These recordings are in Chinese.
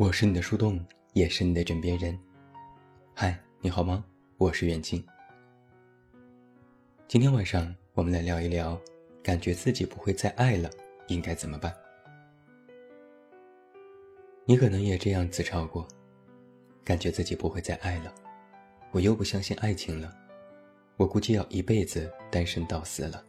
我是你的树洞，也是你的枕边人。嗨，你好吗？我是远近。今天晚上我们来聊一聊，感觉自己不会再爱了，应该怎么办？你可能也这样自嘲过，感觉自己不会再爱了，我又不相信爱情了，我估计要一辈子单身到死了。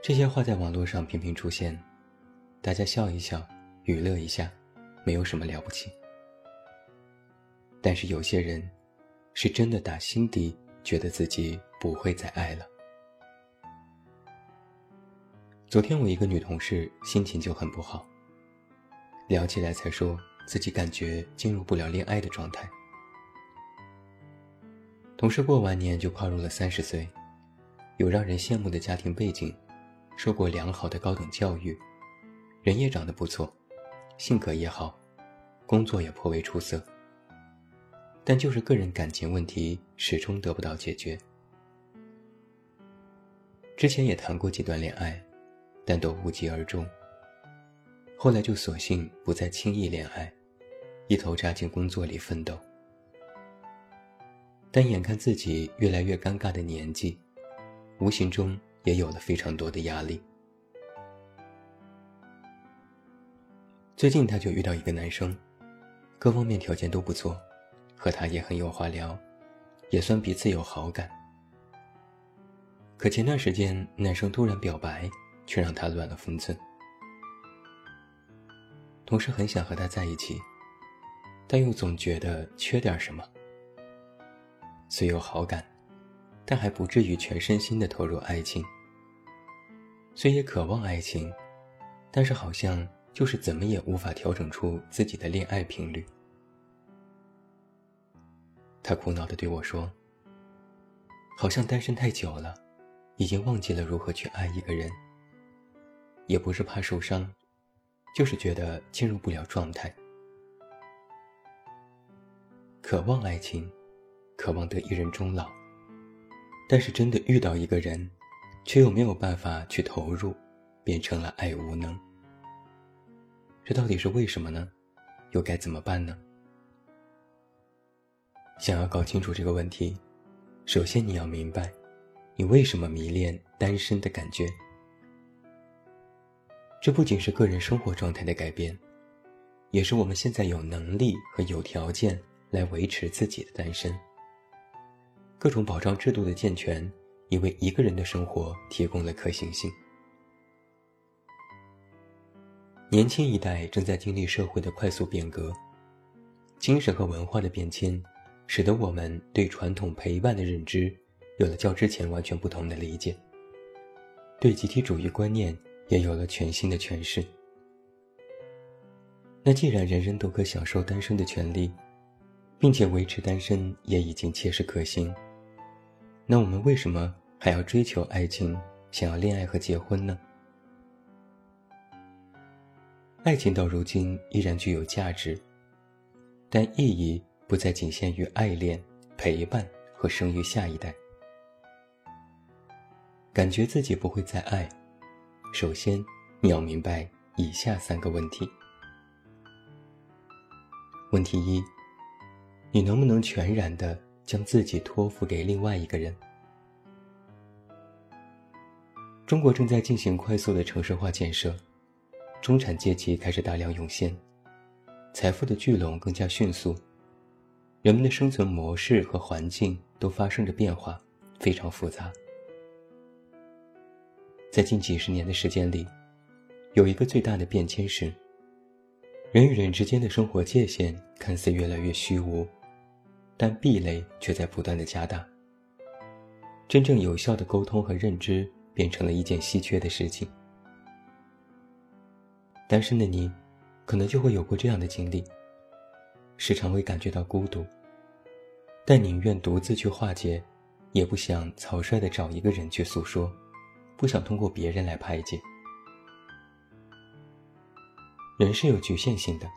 这些话在网络上频频出现，大家笑一笑。娱乐一下，没有什么了不起。但是有些人，是真的打心底觉得自己不会再爱了。昨天我一个女同事心情就很不好，聊起来才说自己感觉进入不了恋爱的状态。同事过完年就跨入了三十岁，有让人羡慕的家庭背景，受过良好的高等教育，人也长得不错。性格也好，工作也颇为出色，但就是个人感情问题始终得不到解决。之前也谈过几段恋爱，但都无疾而终。后来就索性不再轻易恋爱，一头扎进工作里奋斗。但眼看自己越来越尴尬的年纪，无形中也有了非常多的压力。最近他就遇到一个男生，各方面条件都不错，和他也很有话聊，也算彼此有好感。可前段时间男生突然表白，却让他乱了分寸。同时很想和他在一起，但又总觉得缺点什么。虽有好感，但还不至于全身心的投入爱情。虽也渴望爱情，但是好像。就是怎么也无法调整出自己的恋爱频率。他苦恼的对我说：“好像单身太久了，已经忘记了如何去爱一个人。也不是怕受伤，就是觉得进入不了状态。渴望爱情，渴望得一人终老，但是真的遇到一个人，却又没有办法去投入，变成了爱无能。”这到底是为什么呢？又该怎么办呢？想要搞清楚这个问题，首先你要明白，你为什么迷恋单身的感觉。这不仅是个人生活状态的改变，也是我们现在有能力和有条件来维持自己的单身。各种保障制度的健全，也为一个人的生活提供了可行性。年轻一代正在经历社会的快速变革，精神和文化的变迁，使得我们对传统陪伴的认知有了较之前完全不同的理解，对集体主义观念也有了全新的诠释。那既然人人都可享受单身的权利，并且维持单身也已经切实可行，那我们为什么还要追求爱情，想要恋爱和结婚呢？爱情到如今依然具有价值，但意义不再仅限于爱恋、陪伴和生育下一代。感觉自己不会再爱，首先你要明白以下三个问题。问题一：你能不能全然的将自己托付给另外一个人？中国正在进行快速的城市化建设。中产阶级开始大量涌现，财富的聚拢更加迅速，人们的生存模式和环境都发生着变化，非常复杂。在近几十年的时间里，有一个最大的变迁是，人与人之间的生活界限看似越来越虚无，但壁垒却在不断的加大。真正有效的沟通和认知变成了一件稀缺的事情。单身的你，可能就会有过这样的经历：时常会感觉到孤独，但宁愿独自去化解，也不想草率的找一个人去诉说，不想通过别人来排解。人是有局限性的，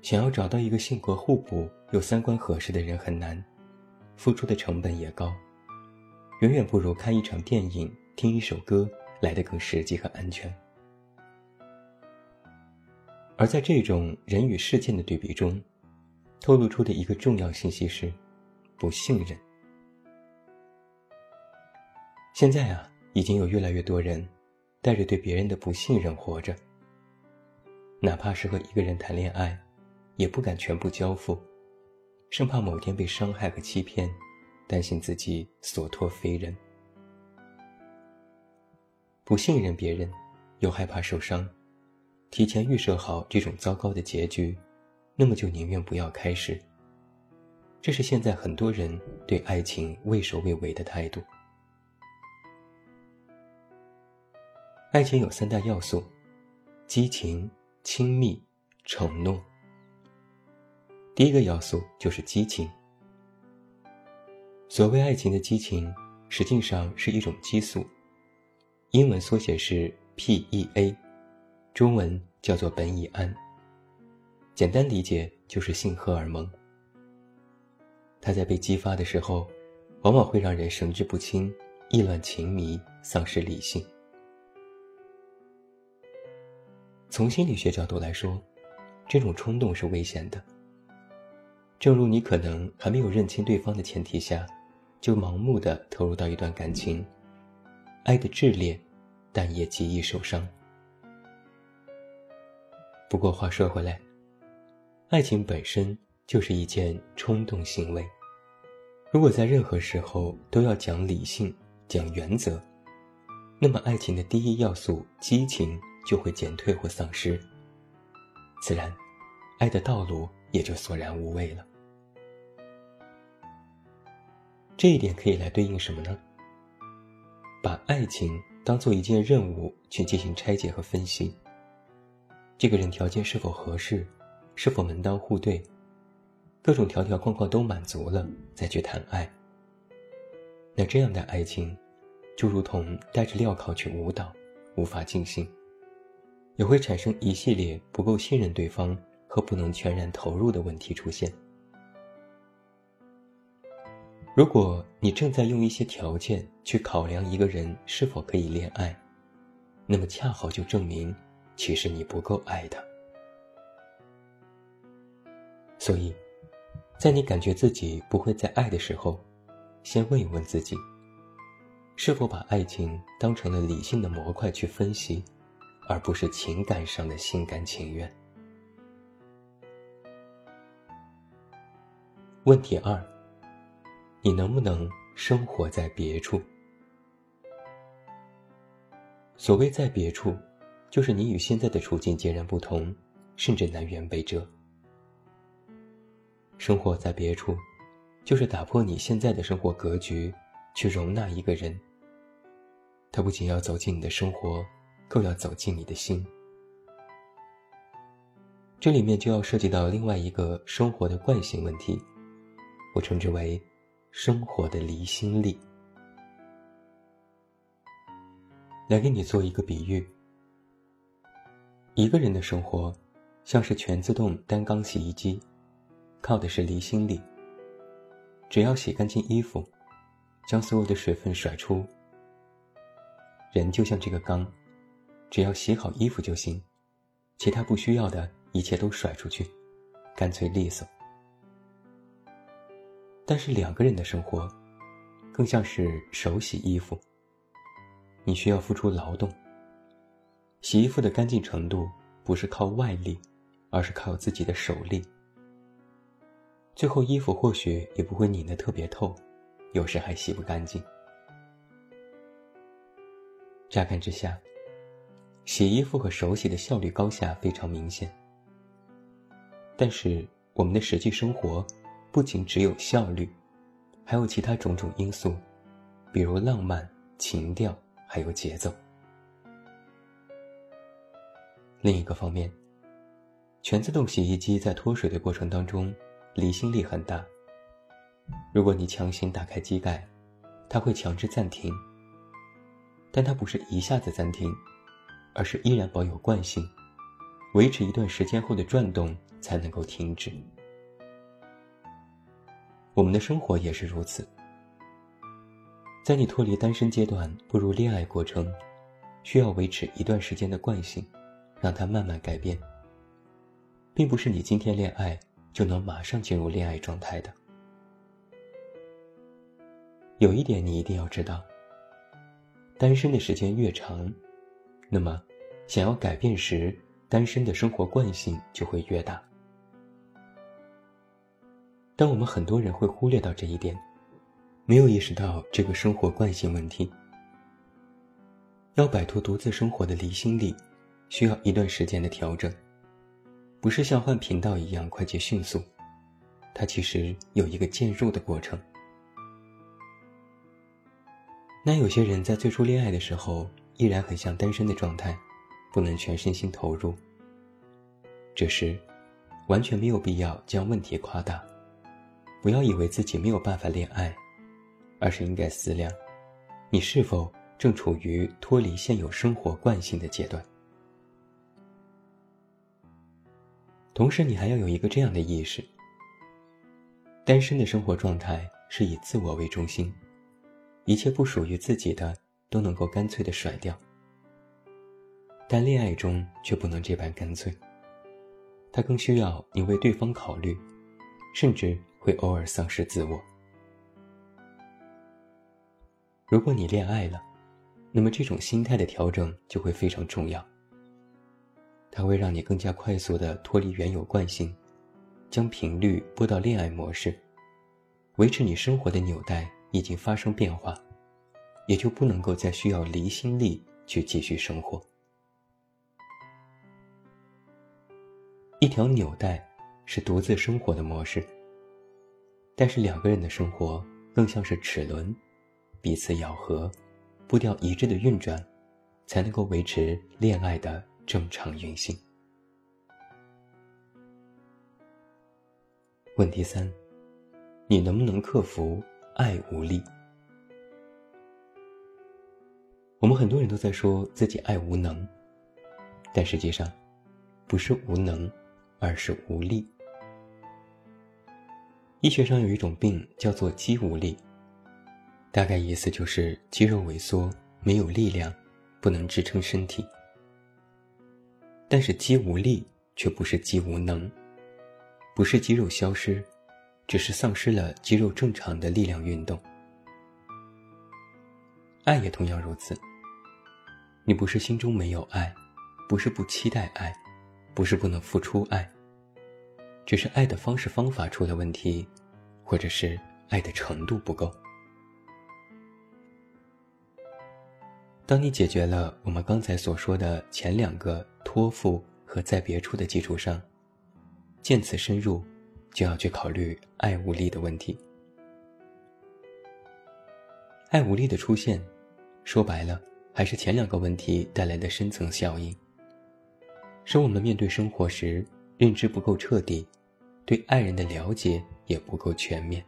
想要找到一个性格互补又三观合适的人很难，付出的成本也高，远远不如看一场电影、听一首歌来的更实际和安全。而在这种人与事件的对比中，透露出的一个重要信息是：不信任。现在啊，已经有越来越多人带着对别人的不信任活着。哪怕是和一个人谈恋爱，也不敢全部交付，生怕某天被伤害和欺骗，担心自己所托非人。不信任别人，又害怕受伤，提前预设好这种糟糕的结局，那么就宁愿不要开始。这是现在很多人对爱情畏首畏尾的态度。爱情有三大要素：激情、亲密、承诺。第一个要素就是激情。所谓爱情的激情，实际上是一种激素，英文缩写是 PEA，中文叫做苯乙胺。简单理解就是性荷尔蒙。它在被激发的时候，往往会让人神志不清、意乱情迷、丧失理性。从心理学角度来说，这种冲动是危险的。正如你可能还没有认清对方的前提下，就盲目的投入到一段感情，爱的炽烈，但也极易受伤。不过话说回来，爱情本身就是一件冲动行为。如果在任何时候都要讲理性、讲原则，那么爱情的第一要素激情。就会减退或丧失，自然，爱的道路也就索然无味了。这一点可以来对应什么呢？把爱情当做一件任务去进行拆解和分析。这个人条件是否合适，是否门当户对，各种条条框框都满足了，再去谈爱。那这样的爱情，就如同带着镣铐去舞蹈，无法尽兴。也会产生一系列不够信任对方和不能全然投入的问题出现。如果你正在用一些条件去考量一个人是否可以恋爱，那么恰好就证明，其实你不够爱他。所以，在你感觉自己不会再爱的时候，先问一问自己，是否把爱情当成了理性的模块去分析。而不是情感上的心甘情愿。问题二：你能不能生活在别处？所谓在别处，就是你与现在的处境截然不同，甚至南辕北辙。生活在别处，就是打破你现在的生活格局，去容纳一个人。他不仅要走进你的生活。更要走进你的心，这里面就要涉及到另外一个生活的惯性问题，我称之为生活的离心力。来给你做一个比喻，一个人的生活像是全自动单缸洗衣机，靠的是离心力。只要洗干净衣服，将所有的水分甩出，人就像这个缸。只要洗好衣服就行，其他不需要的一切都甩出去，干脆利索。但是两个人的生活，更像是手洗衣服。你需要付出劳动。洗衣服的干净程度不是靠外力，而是靠自己的手力。最后衣服或许也不会拧得特别透，有时还洗不干净。乍看之下。洗衣服和手洗的效率高下非常明显，但是我们的实际生活不仅只有效率，还有其他种种因素，比如浪漫、情调，还有节奏。另一个方面，全自动洗衣机在脱水的过程当中，离心力很大。如果你强行打开机盖，它会强制暂停，但它不是一下子暂停。而是依然保有惯性，维持一段时间后的转动才能够停止。我们的生活也是如此。在你脱离单身阶段步入恋爱过程，需要维持一段时间的惯性，让它慢慢改变。并不是你今天恋爱就能马上进入恋爱状态的。有一点你一定要知道：单身的时间越长，那么想要改变时单身的生活惯性就会越大。但我们很多人会忽略到这一点，没有意识到这个生活惯性问题。要摆脱独自生活的离心力，需要一段时间的调整，不是像换频道一样快捷迅速，它其实有一个渐入的过程。那有些人在最初恋爱的时候，依然很像单身的状态，不能全身心投入。这时，完全没有必要将问题夸大，不要以为自己没有办法恋爱，而是应该思量，你是否正处于脱离现有生活惯性的阶段。同时，你还要有一个这样的意识：单身的生活状态是以自我为中心。一切不属于自己的都能够干脆的甩掉，但恋爱中却不能这般干脆。他更需要你为对方考虑，甚至会偶尔丧失自我。如果你恋爱了，那么这种心态的调整就会非常重要。它会让你更加快速的脱离原有惯性，将频率拨到恋爱模式，维持你生活的纽带。已经发生变化，也就不能够再需要离心力去继续生活。一条纽带是独自生活的模式，但是两个人的生活更像是齿轮，彼此咬合，步调一致的运转，才能够维持恋爱的正常运行。问题三：你能不能克服？爱无力，我们很多人都在说自己爱无能，但实际上，不是无能，而是无力。医学上有一种病叫做肌无力，大概意思就是肌肉萎缩，没有力量，不能支撑身体。但是肌无力却不是肌无能，不是肌肉消失。只是丧失了肌肉正常的力量运动。爱也同样如此。你不是心中没有爱，不是不期待爱，不是不能付出爱，只是爱的方式方法出了问题，或者是爱的程度不够。当你解决了我们刚才所说的前两个托付和在别处的基础上，见此深入。就要去考虑爱无力的问题。爱无力的出现，说白了，还是前两个问题带来的深层效应，使我们面对生活时认知不够彻底，对爱人的了解也不够全面。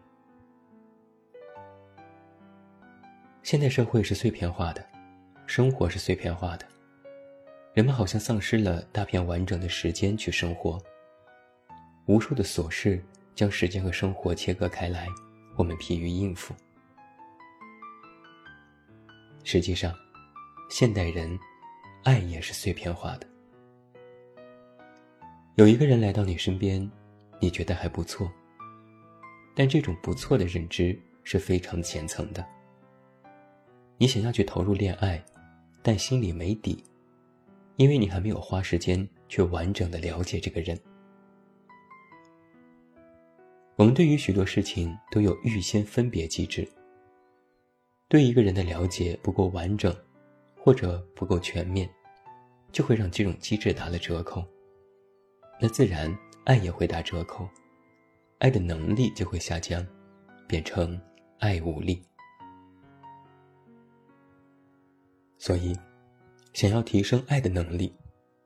现代社会是碎片化的，生活是碎片化的，人们好像丧失了大片完整的时间去生活。无数的琐事将时间和生活切割开来，我们疲于应付。实际上，现代人爱也是碎片化的。有一个人来到你身边，你觉得还不错，但这种不错的认知是非常浅层的。你想要去投入恋爱，但心里没底，因为你还没有花时间去完整的了解这个人。我们对于许多事情都有预先分别机制。对一个人的了解不够完整，或者不够全面，就会让这种机制打了折扣。那自然爱也会打折扣，爱的能力就会下降，变成爱无力。所以，想要提升爱的能力，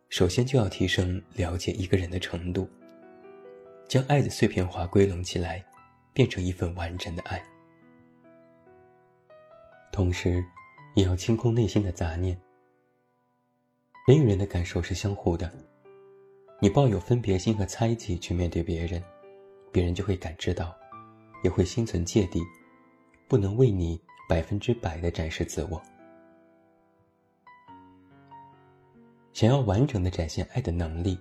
首先就要提升了解一个人的程度。将爱的碎片化归拢起来，变成一份完整的爱。同时，也要清空内心的杂念。人与人的感受是相互的，你抱有分别心和猜忌去面对别人，别人就会感知到，也会心存芥蒂，不能为你百分之百的展示自我。想要完整的展现爱的能力。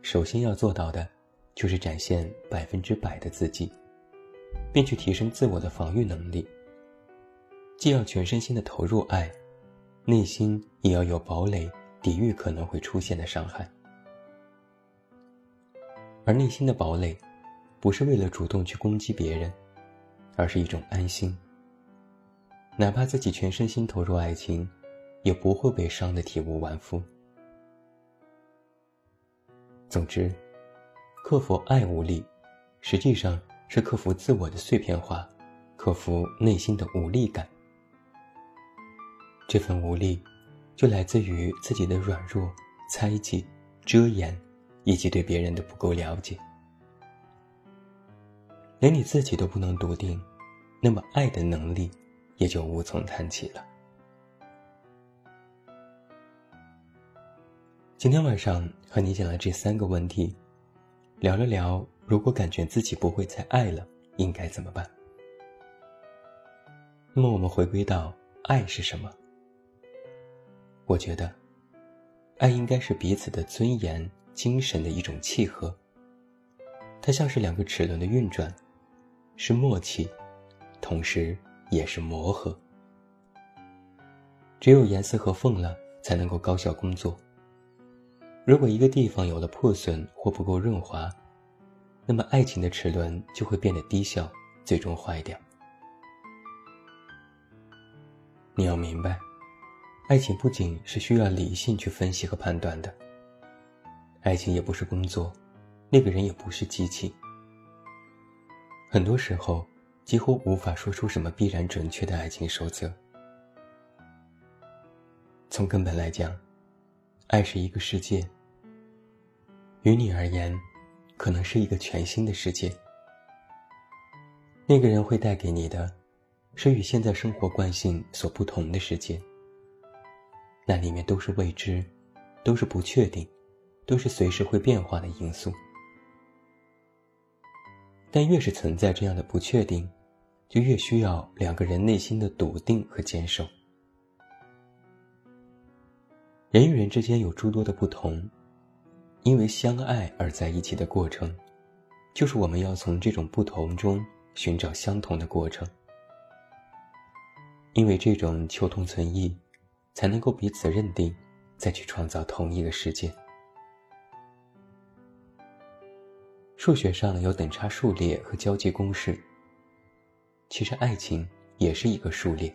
首先要做到的，就是展现百分之百的自己，并去提升自我的防御能力。既要全身心的投入爱，内心也要有堡垒，抵御可能会出现的伤害。而内心的堡垒，不是为了主动去攻击别人，而是一种安心。哪怕自己全身心投入爱情，也不会被伤得体无完肤。总之，克服爱无力，实际上是克服自我的碎片化，克服内心的无力感。这份无力，就来自于自己的软弱、猜忌、遮掩，以及对别人的不够了解。连你自己都不能笃定，那么爱的能力，也就无从谈起了。今天晚上和你讲了这三个问题，聊了聊，如果感觉自己不会再爱了，应该怎么办？那么我们回归到爱是什么？我觉得，爱应该是彼此的尊严、精神的一种契合。它像是两个齿轮的运转，是默契，同时也是磨合。只有严丝合缝了，才能够高效工作。如果一个地方有了破损或不够润滑，那么爱情的齿轮就会变得低效，最终坏掉。你要明白。爱情不仅是需要理性去分析和判断的，爱情也不是工作，那个人也不是机器。很多时候，几乎无法说出什么必然准确的爱情守则。从根本来讲，爱是一个世界，于你而言，可能是一个全新的世界。那个人会带给你的，是与现在生活惯性所不同的世界。那里面都是未知，都是不确定，都是随时会变化的因素。但越是存在这样的不确定，就越需要两个人内心的笃定和坚守。人与人之间有诸多的不同，因为相爱而在一起的过程，就是我们要从这种不同中寻找相同的过程。因为这种求同存异。才能够彼此认定，再去创造同一个世界。数学上有等差数列和交界公式。其实爱情也是一个数列，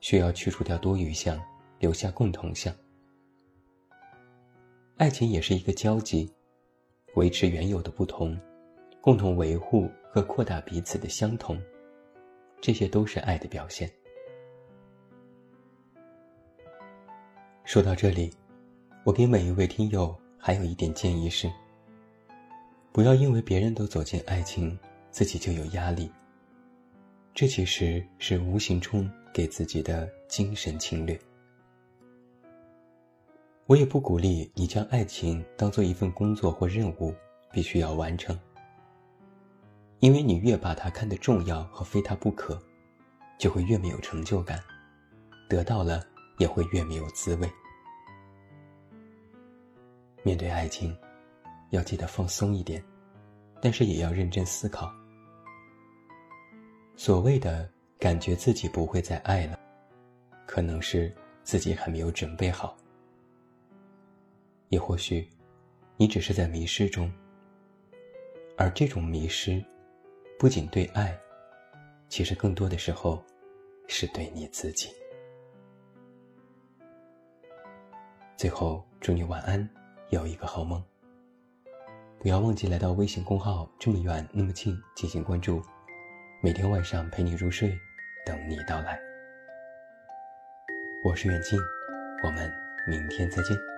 需要去除掉多余项，留下共同项。爱情也是一个交集，维持原有的不同，共同维护和扩大彼此的相同，这些都是爱的表现。说到这里，我给每一位听友还有一点建议是：不要因为别人都走进爱情，自己就有压力。这其实是无形中给自己的精神侵略。我也不鼓励你将爱情当做一份工作或任务，必须要完成。因为你越把它看得重要和非它不可，就会越没有成就感，得到了。也会越没有滋味。面对爱情，要记得放松一点，但是也要认真思考。所谓的感觉自己不会再爱了，可能是自己还没有准备好，也或许你只是在迷失中，而这种迷失，不仅对爱，其实更多的时候，是对你自己。最后，祝你晚安，有一个好梦。不要忘记来到微信公号“这么远那么近”进行关注，每天晚上陪你入睡，等你到来。我是远近，我们明天再见。